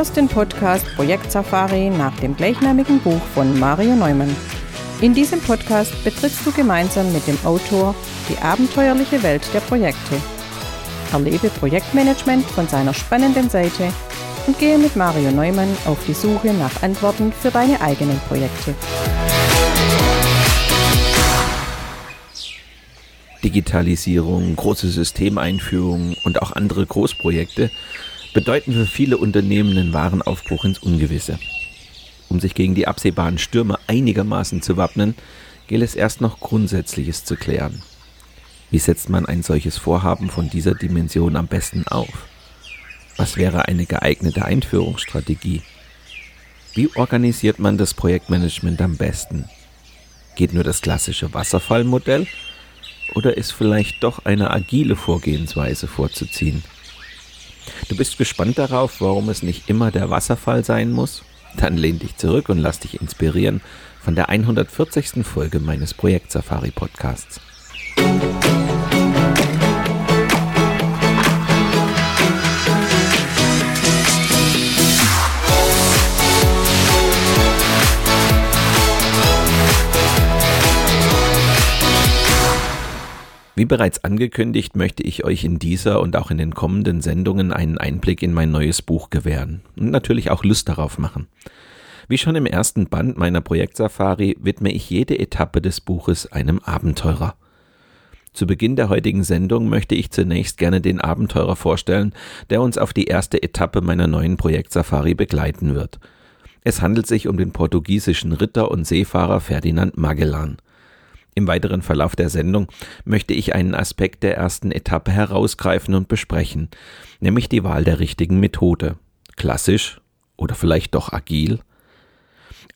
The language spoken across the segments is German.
hörst den Podcast Projekt Safari nach dem gleichnamigen Buch von Mario Neumann. In diesem Podcast betrittst du gemeinsam mit dem Autor die abenteuerliche Welt der Projekte. Erlebe Projektmanagement von seiner spannenden Seite und gehe mit Mario Neumann auf die Suche nach Antworten für deine eigenen Projekte. Digitalisierung, große Systemeinführungen und auch andere Großprojekte bedeuten für viele Unternehmen einen wahren Aufbruch ins Ungewisse. Um sich gegen die absehbaren Stürme einigermaßen zu wappnen, gilt es erst noch Grundsätzliches zu klären. Wie setzt man ein solches Vorhaben von dieser Dimension am besten auf? Was wäre eine geeignete Einführungsstrategie? Wie organisiert man das Projektmanagement am besten? Geht nur das klassische Wasserfallmodell oder ist vielleicht doch eine agile Vorgehensweise vorzuziehen? Du bist gespannt darauf, warum es nicht immer der Wasserfall sein muss? Dann lehn dich zurück und lass dich inspirieren von der 140. Folge meines Projekt Safari Podcasts. Wie bereits angekündigt, möchte ich euch in dieser und auch in den kommenden Sendungen einen Einblick in mein neues Buch gewähren und natürlich auch Lust darauf machen. Wie schon im ersten Band meiner Projektsafari widme ich jede Etappe des Buches einem Abenteurer. Zu Beginn der heutigen Sendung möchte ich zunächst gerne den Abenteurer vorstellen, der uns auf die erste Etappe meiner neuen Projektsafari begleiten wird. Es handelt sich um den portugiesischen Ritter und Seefahrer Ferdinand Magellan. Im weiteren Verlauf der Sendung möchte ich einen Aspekt der ersten Etappe herausgreifen und besprechen, nämlich die Wahl der richtigen Methode. Klassisch oder vielleicht doch agil?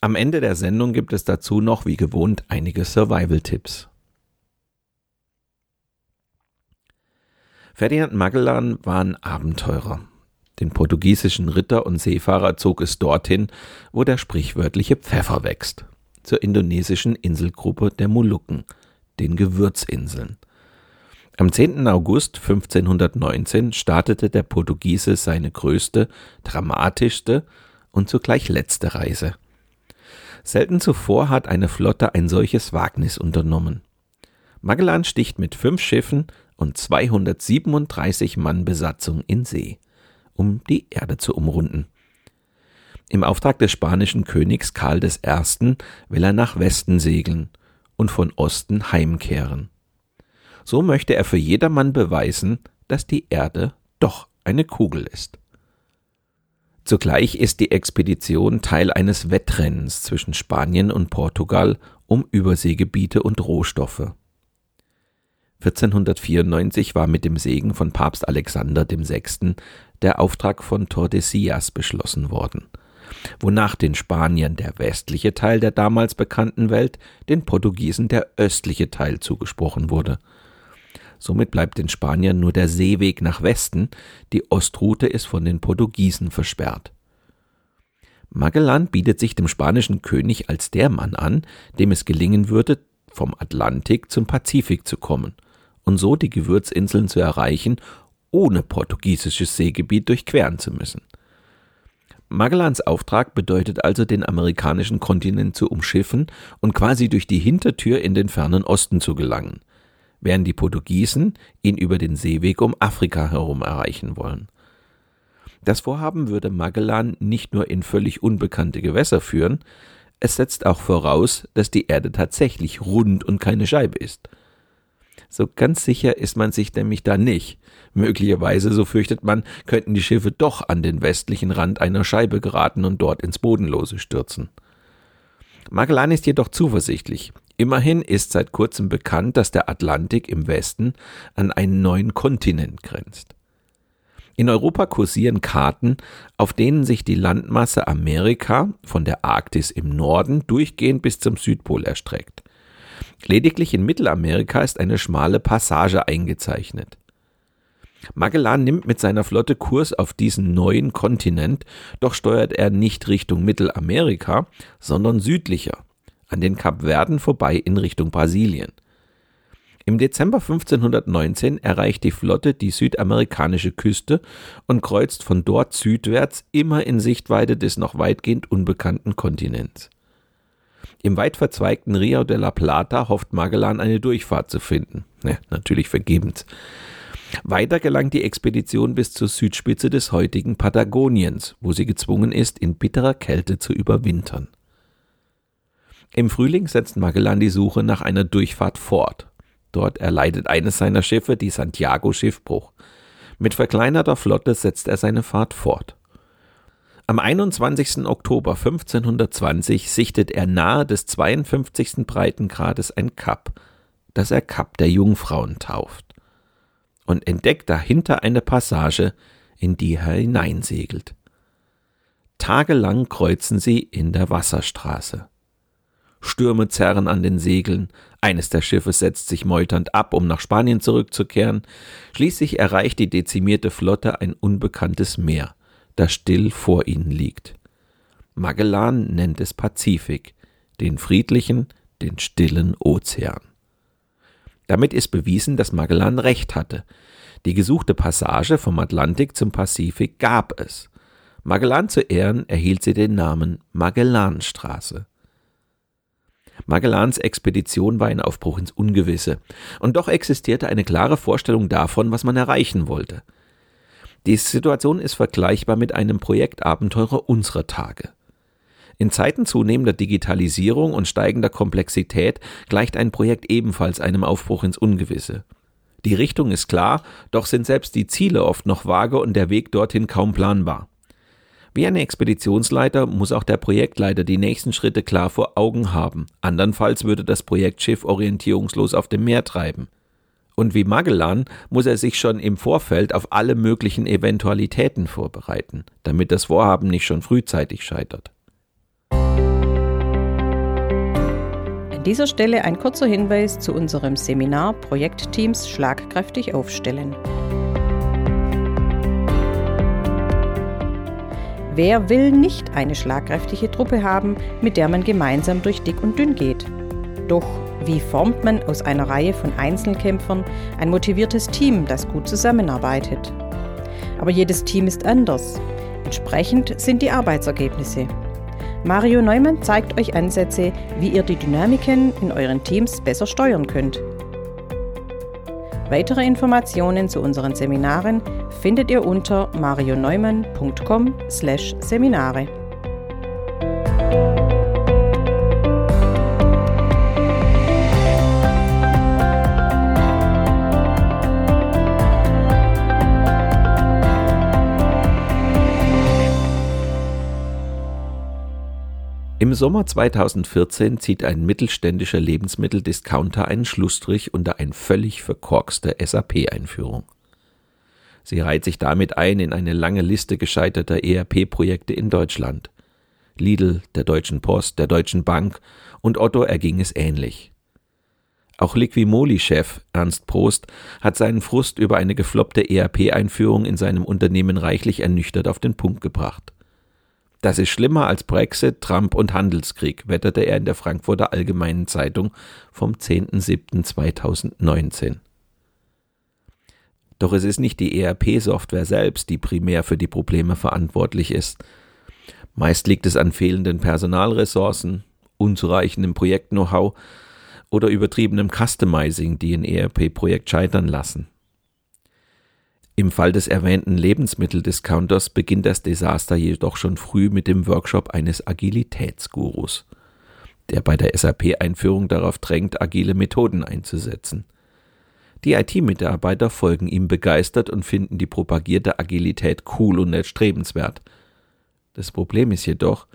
Am Ende der Sendung gibt es dazu noch, wie gewohnt, einige Survival-Tipps. Ferdinand Magellan war ein Abenteurer. Den portugiesischen Ritter und Seefahrer zog es dorthin, wo der sprichwörtliche Pfeffer wächst zur indonesischen Inselgruppe der Molukken, den Gewürzinseln. Am 10. August 1519 startete der Portugiese seine größte, dramatischste und zugleich letzte Reise. Selten zuvor hat eine Flotte ein solches Wagnis unternommen. Magellan sticht mit fünf Schiffen und 237 Mann Besatzung in See, um die Erde zu umrunden. Im Auftrag des spanischen Königs Karl I. will er nach Westen segeln und von Osten heimkehren. So möchte er für jedermann beweisen, dass die Erde doch eine Kugel ist. Zugleich ist die Expedition Teil eines Wettrennens zwischen Spanien und Portugal um Überseegebiete und Rohstoffe. 1494 war mit dem Segen von Papst Alexander VI. der Auftrag von Tordesillas beschlossen worden – wonach den Spaniern der westliche Teil der damals bekannten Welt, den Portugiesen der östliche Teil zugesprochen wurde. Somit bleibt den Spaniern nur der Seeweg nach Westen, die Ostroute ist von den Portugiesen versperrt. Magellan bietet sich dem spanischen König als der Mann an, dem es gelingen würde, vom Atlantik zum Pazifik zu kommen und so die Gewürzinseln zu erreichen, ohne portugiesisches Seegebiet durchqueren zu müssen. Magellans Auftrag bedeutet also, den amerikanischen Kontinent zu umschiffen und quasi durch die Hintertür in den fernen Osten zu gelangen, während die Portugiesen ihn über den Seeweg um Afrika herum erreichen wollen. Das Vorhaben würde Magellan nicht nur in völlig unbekannte Gewässer führen, es setzt auch voraus, dass die Erde tatsächlich rund und keine Scheibe ist. So ganz sicher ist man sich nämlich da nicht, Möglicherweise, so fürchtet man, könnten die Schiffe doch an den westlichen Rand einer Scheibe geraten und dort ins Bodenlose stürzen. Magellan ist jedoch zuversichtlich. Immerhin ist seit kurzem bekannt, dass der Atlantik im Westen an einen neuen Kontinent grenzt. In Europa kursieren Karten, auf denen sich die Landmasse Amerika von der Arktis im Norden durchgehend bis zum Südpol erstreckt. Lediglich in Mittelamerika ist eine schmale Passage eingezeichnet. Magellan nimmt mit seiner Flotte Kurs auf diesen neuen Kontinent, doch steuert er nicht Richtung Mittelamerika, sondern südlicher, an den Kapverden vorbei in Richtung Brasilien. Im Dezember 1519 erreicht die Flotte die südamerikanische Küste und kreuzt von dort südwärts immer in Sichtweite des noch weitgehend unbekannten Kontinents. Im weit verzweigten Rio de la Plata hofft Magellan eine Durchfahrt zu finden. Ja, natürlich vergebens. Weiter gelangt die Expedition bis zur Südspitze des heutigen Patagoniens, wo sie gezwungen ist, in bitterer Kälte zu überwintern. Im Frühling setzt Magellan die Suche nach einer Durchfahrt fort. Dort erleidet eines seiner Schiffe, die Santiago, Schiffbruch. Mit verkleinerter Flotte setzt er seine Fahrt fort. Am 21. Oktober 1520 sichtet er nahe des 52. Breitengrades ein Kap, das er Kap der Jungfrauen tauft, und entdeckt dahinter eine Passage, in die er hineinsegelt. Tagelang kreuzen sie in der Wasserstraße. Stürme zerren an den Segeln, eines der Schiffe setzt sich meuternd ab, um nach Spanien zurückzukehren, schließlich erreicht die dezimierte Flotte ein unbekanntes Meer, das still vor ihnen liegt. Magellan nennt es Pazifik, den friedlichen, den stillen Ozean. Damit ist bewiesen, dass Magellan recht hatte. Die gesuchte Passage vom Atlantik zum Pazifik gab es. Magellan zu Ehren erhielt sie den Namen Magellanstraße. Magellans Expedition war ein Aufbruch ins Ungewisse, und doch existierte eine klare Vorstellung davon, was man erreichen wollte. Die Situation ist vergleichbar mit einem Projektabenteurer unserer Tage. In Zeiten zunehmender Digitalisierung und steigender Komplexität gleicht ein Projekt ebenfalls einem Aufbruch ins Ungewisse. Die Richtung ist klar, doch sind selbst die Ziele oft noch vage und der Weg dorthin kaum planbar. Wie ein Expeditionsleiter muss auch der Projektleiter die nächsten Schritte klar vor Augen haben. Andernfalls würde das Projektschiff orientierungslos auf dem Meer treiben. Und wie Magellan muss er sich schon im Vorfeld auf alle möglichen Eventualitäten vorbereiten, damit das Vorhaben nicht schon frühzeitig scheitert. An dieser Stelle ein kurzer Hinweis zu unserem Seminar Projektteams schlagkräftig aufstellen. Wer will nicht eine schlagkräftige Truppe haben, mit der man gemeinsam durch dick und dünn geht? Doch wie formt man aus einer Reihe von Einzelkämpfern ein motiviertes Team, das gut zusammenarbeitet? Aber jedes Team ist anders. Entsprechend sind die Arbeitsergebnisse. Mario Neumann zeigt euch Ansätze, wie ihr die Dynamiken in euren Teams besser steuern könnt. Weitere Informationen zu unseren Seminaren findet ihr unter marioneumann.com/seminare. Im Sommer 2014 zieht ein mittelständischer Lebensmitteldiscounter einen Schlussstrich unter eine völlig verkorkste SAP-Einführung. Sie reiht sich damit ein in eine lange Liste gescheiterter ERP-Projekte in Deutschland. Lidl, der Deutschen Post, der Deutschen Bank und Otto erging es ähnlich. Auch Liquimoli-Chef Ernst Prost hat seinen Frust über eine gefloppte ERP-Einführung in seinem Unternehmen reichlich ernüchtert auf den Punkt gebracht. Das ist schlimmer als Brexit, Trump und Handelskrieg, wetterte er in der Frankfurter Allgemeinen Zeitung vom 10.07.2019. Doch es ist nicht die ERP-Software selbst, die primär für die Probleme verantwortlich ist. Meist liegt es an fehlenden Personalressourcen, unzureichendem Projekt-Know-how oder übertriebenem Customizing, die ein ERP-Projekt scheitern lassen. Im Fall des erwähnten Lebensmitteldiscounters beginnt das Desaster jedoch schon früh mit dem Workshop eines Agilitätsgurus, der bei der SAP-Einführung darauf drängt, agile Methoden einzusetzen. Die IT-Mitarbeiter folgen ihm begeistert und finden die propagierte Agilität cool und erstrebenswert. Das Problem ist jedoch,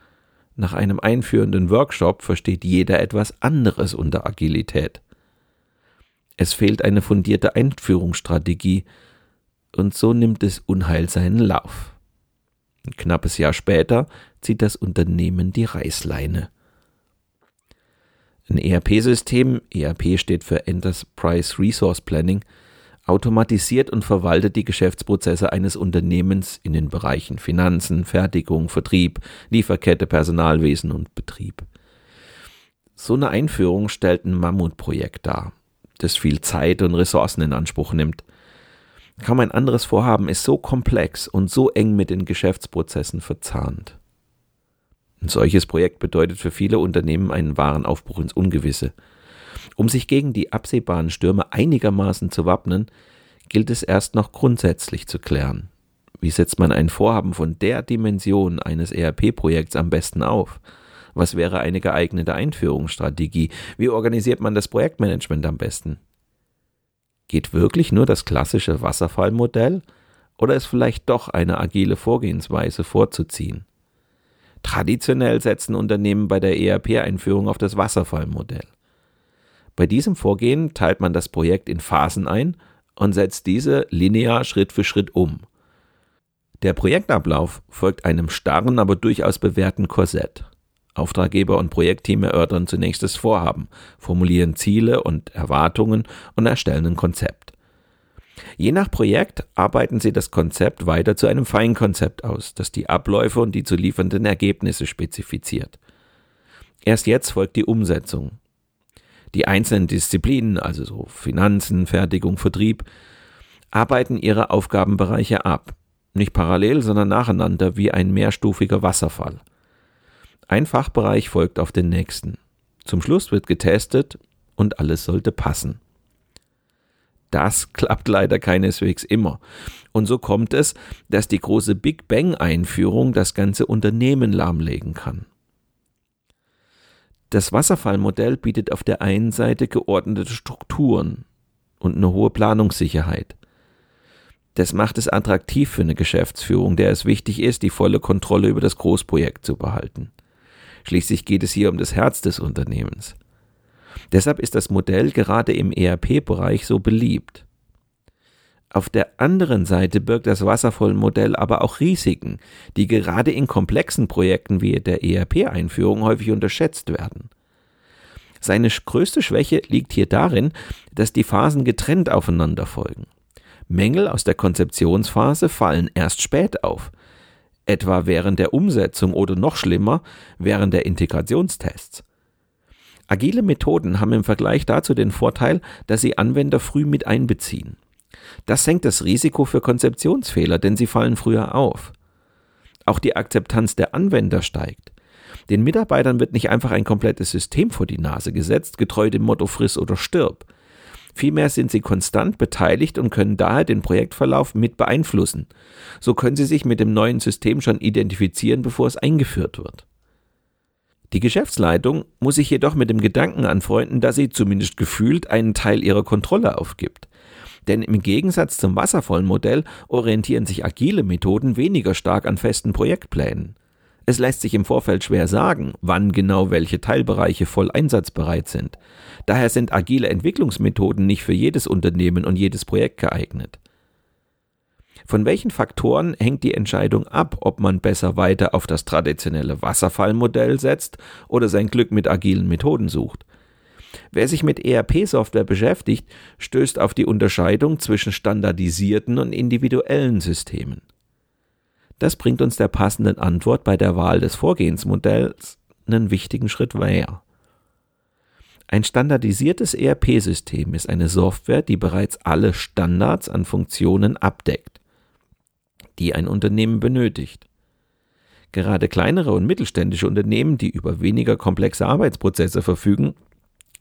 nach einem einführenden Workshop versteht jeder etwas anderes unter Agilität. Es fehlt eine fundierte Einführungsstrategie, und so nimmt es Unheil seinen Lauf. Ein knappes Jahr später zieht das Unternehmen die Reißleine. Ein ERP-System, ERP steht für Enterprise Resource Planning, automatisiert und verwaltet die Geschäftsprozesse eines Unternehmens in den Bereichen Finanzen, Fertigung, Vertrieb, Lieferkette, Personalwesen und Betrieb. So eine Einführung stellt ein Mammutprojekt dar. das viel Zeit und Ressourcen in Anspruch nimmt. Kaum ein anderes Vorhaben ist so komplex und so eng mit den Geschäftsprozessen verzahnt. Ein solches Projekt bedeutet für viele Unternehmen einen wahren Aufbruch ins Ungewisse. Um sich gegen die absehbaren Stürme einigermaßen zu wappnen, gilt es erst noch grundsätzlich zu klären. Wie setzt man ein Vorhaben von der Dimension eines ERP-Projekts am besten auf? Was wäre eine geeignete Einführungsstrategie? Wie organisiert man das Projektmanagement am besten? Geht wirklich nur das klassische Wasserfallmodell oder ist vielleicht doch eine agile Vorgehensweise vorzuziehen? Traditionell setzen Unternehmen bei der ERP-Einführung auf das Wasserfallmodell. Bei diesem Vorgehen teilt man das Projekt in Phasen ein und setzt diese linear Schritt für Schritt um. Der Projektablauf folgt einem starren, aber durchaus bewährten Korsett. Auftraggeber und Projektteam erörtern zunächst das Vorhaben, formulieren Ziele und Erwartungen und erstellen ein Konzept. Je nach Projekt arbeiten sie das Konzept weiter zu einem Feinkonzept aus, das die Abläufe und die zu liefernden Ergebnisse spezifiziert. Erst jetzt folgt die Umsetzung. Die einzelnen Disziplinen, also so Finanzen, Fertigung, Vertrieb, arbeiten ihre Aufgabenbereiche ab, nicht parallel, sondern nacheinander wie ein mehrstufiger Wasserfall. Ein Fachbereich folgt auf den nächsten. Zum Schluss wird getestet und alles sollte passen. Das klappt leider keineswegs immer. Und so kommt es, dass die große Big Bang-Einführung das ganze Unternehmen lahmlegen kann. Das Wasserfallmodell bietet auf der einen Seite geordnete Strukturen und eine hohe Planungssicherheit. Das macht es attraktiv für eine Geschäftsführung, der es wichtig ist, die volle Kontrolle über das Großprojekt zu behalten. Schließlich geht es hier um das Herz des Unternehmens. Deshalb ist das Modell gerade im ERP-Bereich so beliebt. Auf der anderen Seite birgt das Wasserfallmodell aber auch Risiken, die gerade in komplexen Projekten wie der ERP-Einführung häufig unterschätzt werden. Seine größte Schwäche liegt hier darin, dass die Phasen getrennt aufeinander folgen. Mängel aus der Konzeptionsphase fallen erst spät auf, etwa während der Umsetzung oder noch schlimmer während der Integrationstests. Agile Methoden haben im Vergleich dazu den Vorteil, dass sie Anwender früh mit einbeziehen. Das senkt das Risiko für Konzeptionsfehler, denn sie fallen früher auf. Auch die Akzeptanz der Anwender steigt. Den Mitarbeitern wird nicht einfach ein komplettes System vor die Nase gesetzt, getreu dem Motto friss oder stirb. Vielmehr sind sie konstant beteiligt und können daher den Projektverlauf mit beeinflussen. So können sie sich mit dem neuen System schon identifizieren, bevor es eingeführt wird. Die Geschäftsleitung muss sich jedoch mit dem Gedanken anfreunden, dass sie zumindest gefühlt einen Teil ihrer Kontrolle aufgibt. Denn im Gegensatz zum Wasserfallmodell orientieren sich agile Methoden weniger stark an festen Projektplänen. Es lässt sich im Vorfeld schwer sagen, wann genau welche Teilbereiche voll einsatzbereit sind. Daher sind agile Entwicklungsmethoden nicht für jedes Unternehmen und jedes Projekt geeignet. Von welchen Faktoren hängt die Entscheidung ab, ob man besser weiter auf das traditionelle Wasserfallmodell setzt oder sein Glück mit agilen Methoden sucht? Wer sich mit ERP-Software beschäftigt, stößt auf die Unterscheidung zwischen standardisierten und individuellen Systemen. Das bringt uns der passenden Antwort bei der Wahl des Vorgehensmodells einen wichtigen Schritt näher. Ein standardisiertes ERP-System ist eine Software, die bereits alle Standards an Funktionen abdeckt die ein Unternehmen benötigt. Gerade kleinere und mittelständische Unternehmen, die über weniger komplexe Arbeitsprozesse verfügen,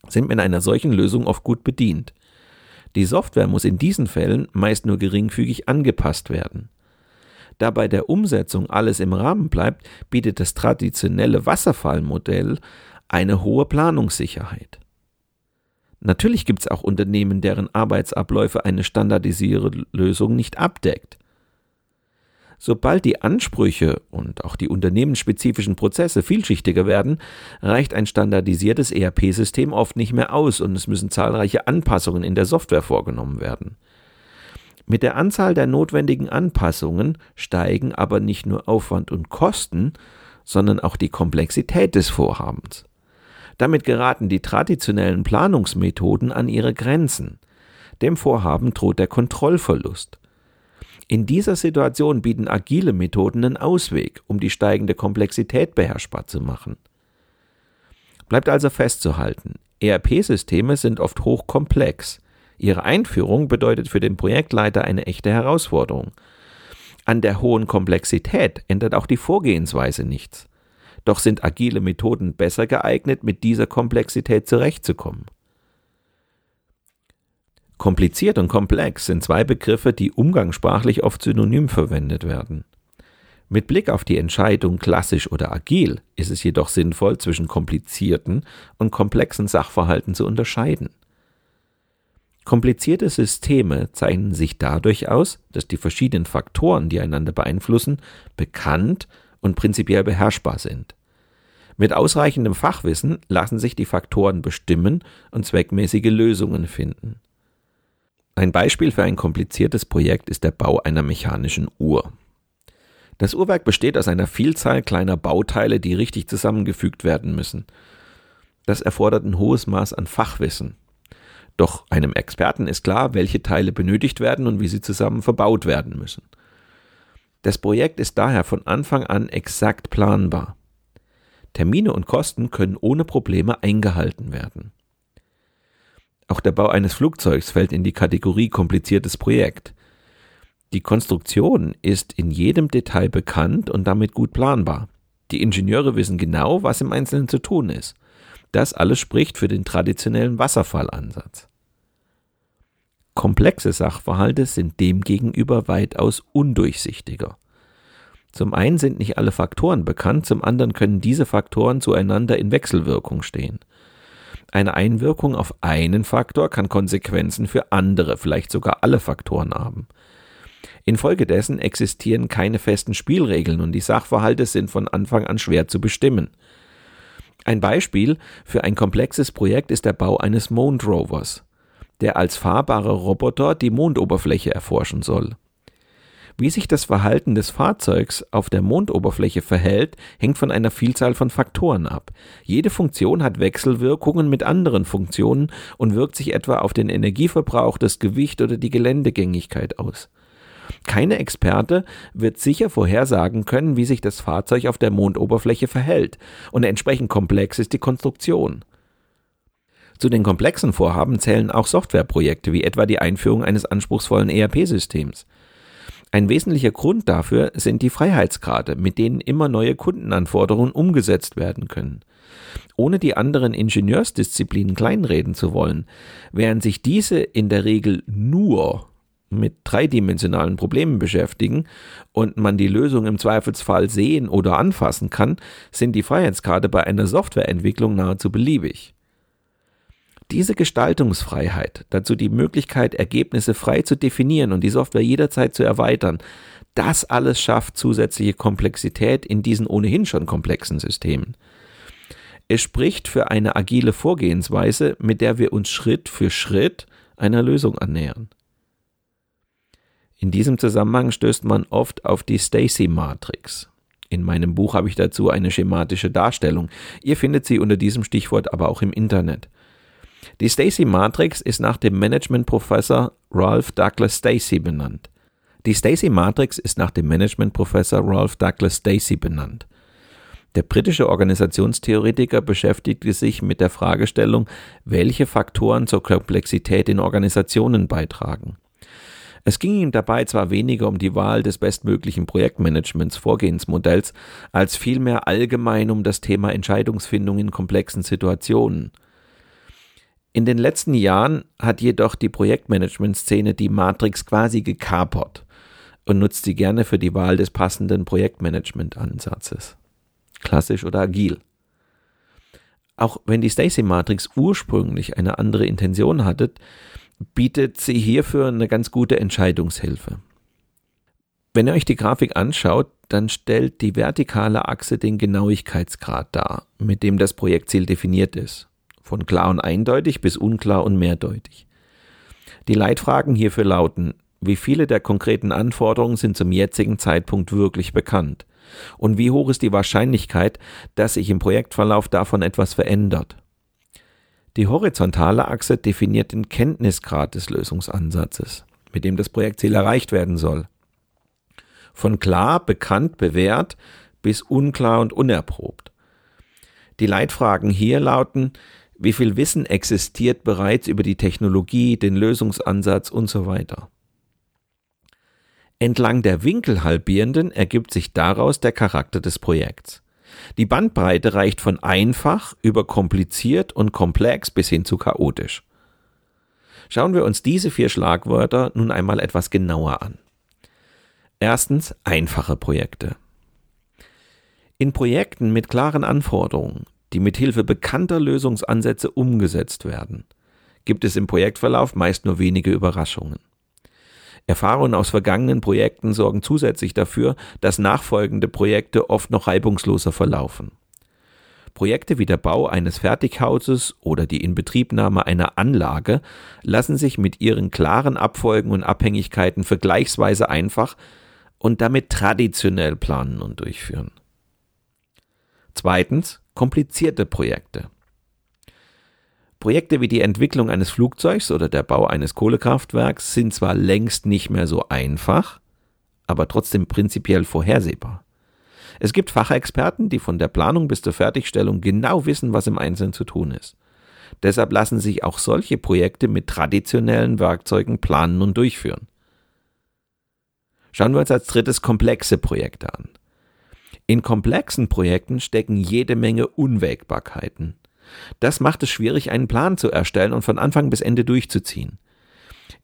sind mit einer solchen Lösung oft gut bedient. Die Software muss in diesen Fällen meist nur geringfügig angepasst werden. Da bei der Umsetzung alles im Rahmen bleibt, bietet das traditionelle Wasserfallmodell eine hohe Planungssicherheit. Natürlich gibt es auch Unternehmen, deren Arbeitsabläufe eine standardisierte Lösung nicht abdeckt. Sobald die Ansprüche und auch die unternehmensspezifischen Prozesse vielschichtiger werden, reicht ein standardisiertes ERP-System oft nicht mehr aus und es müssen zahlreiche Anpassungen in der Software vorgenommen werden. Mit der Anzahl der notwendigen Anpassungen steigen aber nicht nur Aufwand und Kosten, sondern auch die Komplexität des Vorhabens. Damit geraten die traditionellen Planungsmethoden an ihre Grenzen. Dem Vorhaben droht der Kontrollverlust. In dieser Situation bieten agile Methoden einen Ausweg, um die steigende Komplexität beherrschbar zu machen. Bleibt also festzuhalten, ERP-Systeme sind oft hochkomplex. Ihre Einführung bedeutet für den Projektleiter eine echte Herausforderung. An der hohen Komplexität ändert auch die Vorgehensweise nichts. Doch sind agile Methoden besser geeignet, mit dieser Komplexität zurechtzukommen. Kompliziert und komplex sind zwei Begriffe, die umgangssprachlich oft synonym verwendet werden. Mit Blick auf die Entscheidung klassisch oder agil ist es jedoch sinnvoll, zwischen komplizierten und komplexen Sachverhalten zu unterscheiden. Komplizierte Systeme zeichnen sich dadurch aus, dass die verschiedenen Faktoren, die einander beeinflussen, bekannt und prinzipiell beherrschbar sind. Mit ausreichendem Fachwissen lassen sich die Faktoren bestimmen und zweckmäßige Lösungen finden. Ein Beispiel für ein kompliziertes Projekt ist der Bau einer mechanischen Uhr. Das Uhrwerk besteht aus einer Vielzahl kleiner Bauteile, die richtig zusammengefügt werden müssen. Das erfordert ein hohes Maß an Fachwissen. Doch einem Experten ist klar, welche Teile benötigt werden und wie sie zusammen verbaut werden müssen. Das Projekt ist daher von Anfang an exakt planbar. Termine und Kosten können ohne Probleme eingehalten werden. Auch der Bau eines Flugzeugs fällt in die Kategorie kompliziertes Projekt. Die Konstruktion ist in jedem Detail bekannt und damit gut planbar. Die Ingenieure wissen genau, was im Einzelnen zu tun ist. Das alles spricht für den traditionellen Wasserfallansatz. Komplexe Sachverhalte sind demgegenüber weitaus undurchsichtiger. Zum einen sind nicht alle Faktoren bekannt, zum anderen können diese Faktoren zueinander in Wechselwirkung stehen. Eine Einwirkung auf einen Faktor kann Konsequenzen für andere, vielleicht sogar alle Faktoren haben. Infolgedessen existieren keine festen Spielregeln und die Sachverhalte sind von Anfang an schwer zu bestimmen. Ein Beispiel für ein komplexes Projekt ist der Bau eines Moon Rovers, der als fahrbarer Roboter die Mondoberfläche erforschen soll. Wie sich das Verhalten des Fahrzeugs auf der Mondoberfläche verhält, hängt von einer Vielzahl von Faktoren ab. Jede Funktion hat Wechselwirkungen mit anderen Funktionen und wirkt sich etwa auf den Energieverbrauch, das Gewicht oder die Geländegängigkeit aus. Keine Experte wird sicher vorhersagen können, wie sich das Fahrzeug auf der Mondoberfläche verhält, und entsprechend komplex ist die Konstruktion. Zu den komplexen Vorhaben zählen auch Softwareprojekte, wie etwa die Einführung eines anspruchsvollen ERP-Systems. Ein wesentlicher Grund dafür sind die Freiheitsgrade, mit denen immer neue Kundenanforderungen umgesetzt werden können. Ohne die anderen Ingenieursdisziplinen kleinreden zu wollen, während sich diese in der Regel nur mit dreidimensionalen Problemen beschäftigen und man die Lösung im Zweifelsfall sehen oder anfassen kann, sind die Freiheitsgrade bei einer Softwareentwicklung nahezu beliebig. Diese Gestaltungsfreiheit, dazu die Möglichkeit, Ergebnisse frei zu definieren und die Software jederzeit zu erweitern, das alles schafft zusätzliche Komplexität in diesen ohnehin schon komplexen Systemen. Es spricht für eine agile Vorgehensweise, mit der wir uns Schritt für Schritt einer Lösung annähern. In diesem Zusammenhang stößt man oft auf die Stacy-Matrix. In meinem Buch habe ich dazu eine schematische Darstellung. Ihr findet sie unter diesem Stichwort aber auch im Internet. Die Stacy-Matrix ist nach dem Management-Professor Ralph Douglas Stacy benannt. Die Stacy-Matrix ist nach dem Management-Professor Ralph Douglas Stacy benannt. Der britische Organisationstheoretiker beschäftigte sich mit der Fragestellung, welche Faktoren zur Komplexität in Organisationen beitragen. Es ging ihm dabei zwar weniger um die Wahl des bestmöglichen Projektmanagements Vorgehensmodells, als vielmehr allgemein um das Thema Entscheidungsfindung in komplexen Situationen. In den letzten Jahren hat jedoch die Projektmanagement-Szene die Matrix quasi gekapert und nutzt sie gerne für die Wahl des passenden Projektmanagement-Ansatzes. Klassisch oder agil. Auch wenn die Stacy-Matrix ursprünglich eine andere Intention hatte, bietet sie hierfür eine ganz gute Entscheidungshilfe. Wenn ihr euch die Grafik anschaut, dann stellt die vertikale Achse den Genauigkeitsgrad dar, mit dem das Projektziel definiert ist. Von klar und eindeutig bis unklar und mehrdeutig. Die Leitfragen hierfür lauten, wie viele der konkreten Anforderungen sind zum jetzigen Zeitpunkt wirklich bekannt? Und wie hoch ist die Wahrscheinlichkeit, dass sich im Projektverlauf davon etwas verändert? Die horizontale Achse definiert den Kenntnisgrad des Lösungsansatzes, mit dem das Projektziel erreicht werden soll. Von klar, bekannt, bewährt bis unklar und unerprobt. Die Leitfragen hier lauten, Wie viel Wissen existiert bereits über die Technologie, den Lösungsansatz und so weiter? Entlang der Winkelhalbierenden ergibt sich daraus der Charakter des Projekts. Die Bandbreite reicht von einfach über kompliziert und komplex bis hin zu chaotisch. Schauen wir uns diese vier Schlagwörter nun einmal etwas genauer an. Erstens einfache Projekte. In Projekten mit klaren Anforderungen, die mit Hilfe bekannter Lösungsansätze umgesetzt werden, gibt es im Projektverlauf meist nur wenige Überraschungen. Erfahrungen aus vergangenen Projekten sorgen zusätzlich dafür, dass nachfolgende Projekte oft noch reibungsloser verlaufen. Projekte wie der Bau eines Fertighauses oder die Inbetriebnahme einer Anlage lassen sich mit ihren klaren Abfolgen und Abhängigkeiten vergleichsweise einfach und damit traditionell planen und durchführen. Zweitens, komplizierte Projekte. Projekte wie die Entwicklung eines Flugzeugs oder der Bau eines Kohlekraftwerks sind zwar längst nicht mehr so einfach, aber trotzdem prinzipiell vorhersehbar. Es gibt Fachexperten, die von der Planung bis zur Fertigstellung genau wissen, was im Einzelnen zu tun ist. Deshalb lassen sich auch solche Projekte mit traditionellen Werkzeugen planen und durchführen. Schauen wir uns als drittes komplexe Projekte an. In komplexen Projekten stecken jede Menge Unwägbarkeiten. Das macht es schwierig, einen Plan zu erstellen und von Anfang bis Ende durchzuziehen.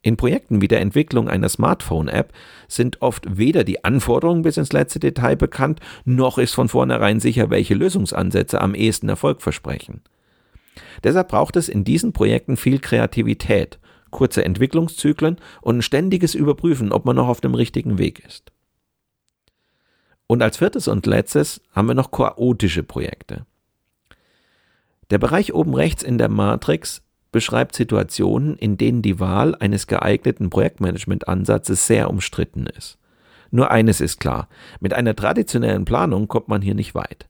In Projekten wie der Entwicklung einer Smartphone-App sind oft weder die Anforderungen bis ins letzte Detail bekannt, noch ist von vornherein sicher, welche Lösungsansätze am ehesten Erfolg versprechen. Deshalb braucht es in diesen Projekten viel Kreativität, kurze Entwicklungszyklen und ein ständiges Überprüfen, ob man noch auf dem richtigen Weg ist. Und als viertes und letztes haben wir noch chaotische Projekte. Der Bereich oben rechts in der Matrix beschreibt Situationen, in denen die Wahl eines geeigneten Projektmanagement-Ansatzes sehr umstritten ist. Nur eines ist klar, mit einer traditionellen Planung kommt man hier nicht weit.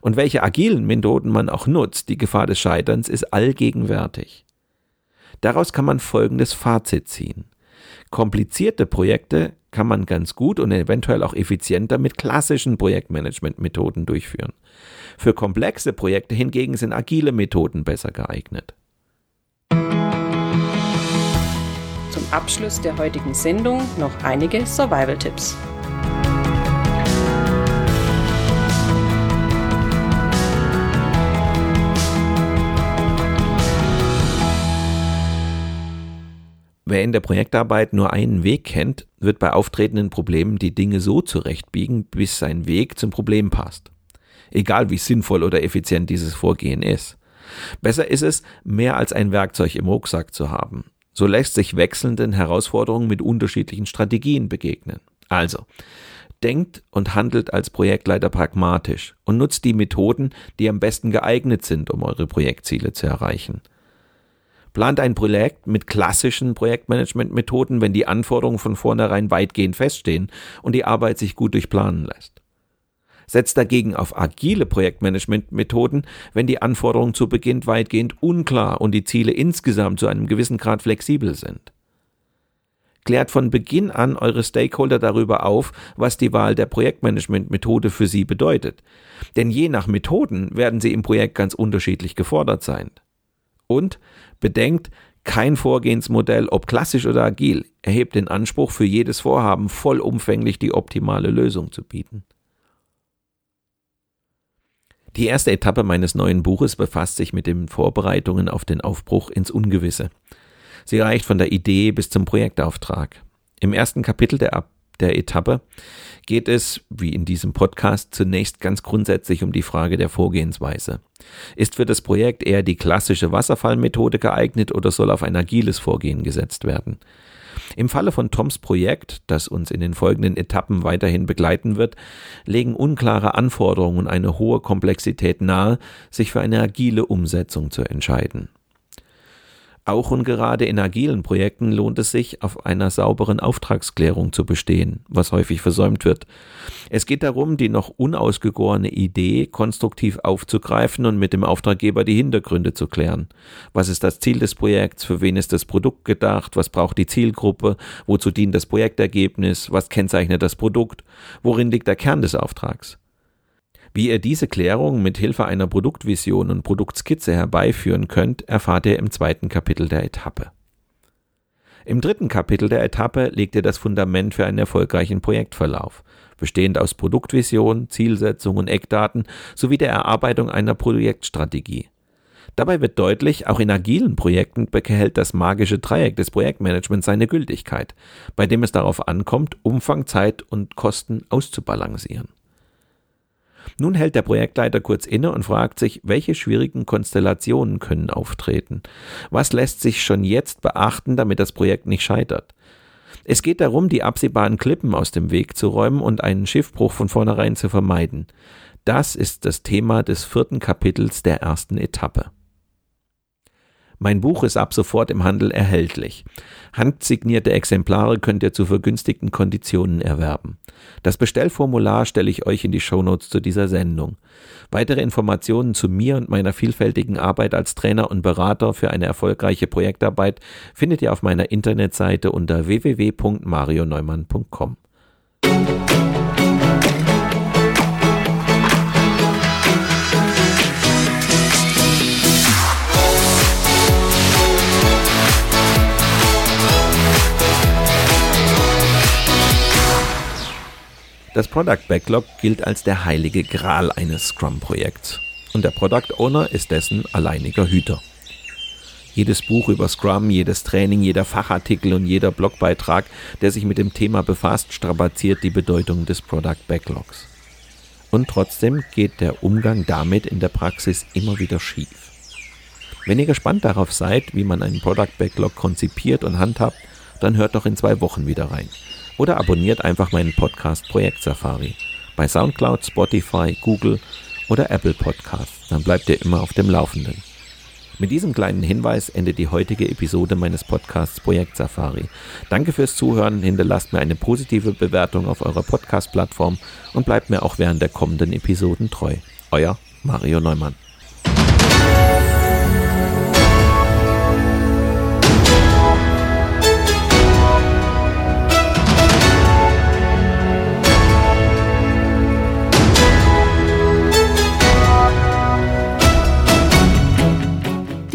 Und welche agilen Methoden man auch nutzt, die Gefahr des Scheiterns ist allgegenwärtig. Daraus kann man folgendes Fazit ziehen. Komplizierte Projekte kann man ganz gut und eventuell auch effizienter mit klassischen Projektmanagement-Methoden durchführen. Für komplexe Projekte hingegen sind agile Methoden besser geeignet. Zum Abschluss der heutigen Sendung noch einige Survival-Tipps. Wer in der Projektarbeit nur einen Weg kennt, wird bei auftretenden Problemen die Dinge so zurechtbiegen, bis sein Weg zum Problem passt. Egal wie sinnvoll oder effizient dieses Vorgehen ist. Besser ist es, mehr als ein Werkzeug im Rucksack zu haben. So lässt sich wechselnden Herausforderungen mit unterschiedlichen Strategien begegnen. Also, denkt und handelt als Projektleiter pragmatisch und nutzt die Methoden, die am besten geeignet sind, um eure Projektziele zu erreichen. Plant ein Projekt mit klassischen Projektmanagement-Methoden, wenn die Anforderungen von vornherein weitgehend feststehen und die Arbeit sich gut durchplanen lässt. Setzt dagegen auf agile Projektmanagement-Methoden, wenn die Anforderungen zu Beginn weitgehend unklar und die Ziele insgesamt zu einem gewissen Grad flexibel sind. Klärt von Beginn an eure Stakeholder darüber auf, was die Wahl der Projektmanagement-Methode für sie bedeutet. Denn je nach Methoden werden sie im Projekt ganz unterschiedlich gefordert sein. Und bedenkt, kein Vorgehensmodell, ob klassisch oder agil, erhebt den Anspruch, für jedes Vorhaben vollumfänglich die optimale Lösung zu bieten. Die erste Etappe meines neuen Buches befasst sich mit den Vorbereitungen auf den Aufbruch ins Ungewisse. Sie reicht von der Idee bis zum Projektauftrag. Im ersten Kapitel der, der Etappe geht es, wie in diesem Podcast, zunächst ganz grundsätzlich um die Frage der Vorgehensweise. Ist für das Projekt eher die klassische Wasserfallmethode geeignet oder soll auf ein agiles Vorgehen gesetzt werden? Im Falle von Toms Projekt, das uns in den folgenden Etappen weiterhin begleiten wird, legen unklare Anforderungen und eine hohe Komplexität nahe, sich für eine agile Umsetzung zu entscheiden. Auch und gerade in agilen Projekten lohnt es sich, auf einer sauberen Auftragsklärung zu bestehen, was häufig versäumt wird. Es geht darum, die noch unausgegorene Idee konstruktiv aufzugreifen und mit dem Auftraggeber die Hintergründe zu klären. Was ist das Ziel des Projekts? Für wen ist das Produkt gedacht? Was braucht die Zielgruppe? Wozu dient das Projektergebnis? Was kennzeichnet das Produkt? Worin liegt der Kern des Auftrags? Wie ihr diese Klärung mit Hilfe einer Produktvision und Produktskizze herbeiführen könnt, erfahrt ihr im zweiten Kapitel der Etappe. Im dritten Kapitel der Etappe legt ihr das Fundament für einen erfolgreichen Projektverlauf, bestehend aus Produktvision, Zielsetzung und Eckdaten sowie der Erarbeitung einer Projektstrategie. Dabei wird deutlich, auch in agilen Projekten behält das magische Dreieck des Projektmanagements seine Gültigkeit, bei dem es darauf ankommt, Umfang, Zeit und Kosten auszubalancieren. Nun hält der Projektleiter kurz inne und fragt sich, welche schwierigen Konstellationen können auftreten? Was lässt sich schon jetzt beachten, damit das Projekt nicht scheitert? Es geht darum, die absehbaren Klippen aus dem Weg zu räumen und einen Schiffbruch von vornherein zu vermeiden. Das ist das Thema des vierten Kapitels der ersten Etappe. Mein Buch ist ab sofort im Handel erhältlich. Handsignierte Exemplare könnt ihr zu vergünstigten Konditionen erwerben. Das Bestellformular stelle ich euch in die Shownotes zu dieser Sendung. Weitere Informationen zu mir und meiner vielfältigen Arbeit als Trainer und Berater für eine erfolgreiche Projektarbeit findet ihr auf meiner Internetseite unter www.marioneumann.com. Das Product Backlog gilt als der heilige Gral eines Scrum-Projekts und der Product Owner ist dessen alleiniger Hüter. Jedes Buch über Scrum, jedes Training, jeder Fachartikel und jeder Blogbeitrag, der sich mit dem Thema befasst, strapaziert die Bedeutung des Product Backlogs. Und trotzdem geht der Umgang damit in der Praxis immer wieder schief. Wenn ihr gespannt darauf seid, wie man einen Product Backlog konzipiert und handhabt, dann hört doch in zwei Wochen wieder rein oder abonniert einfach meinen Podcast Projekt Safari bei SoundCloud, Spotify, Google oder Apple Podcasts. Dann bleibt ihr immer auf dem Laufenden. Mit diesem kleinen Hinweis endet die heutige Episode meines Podcasts Projekt Safari. Danke fürs Zuhören, hinterlasst mir eine positive Bewertung auf eurer Podcast-Plattform und bleibt mir auch während der kommenden Episoden treu. Euer Mario Neumann.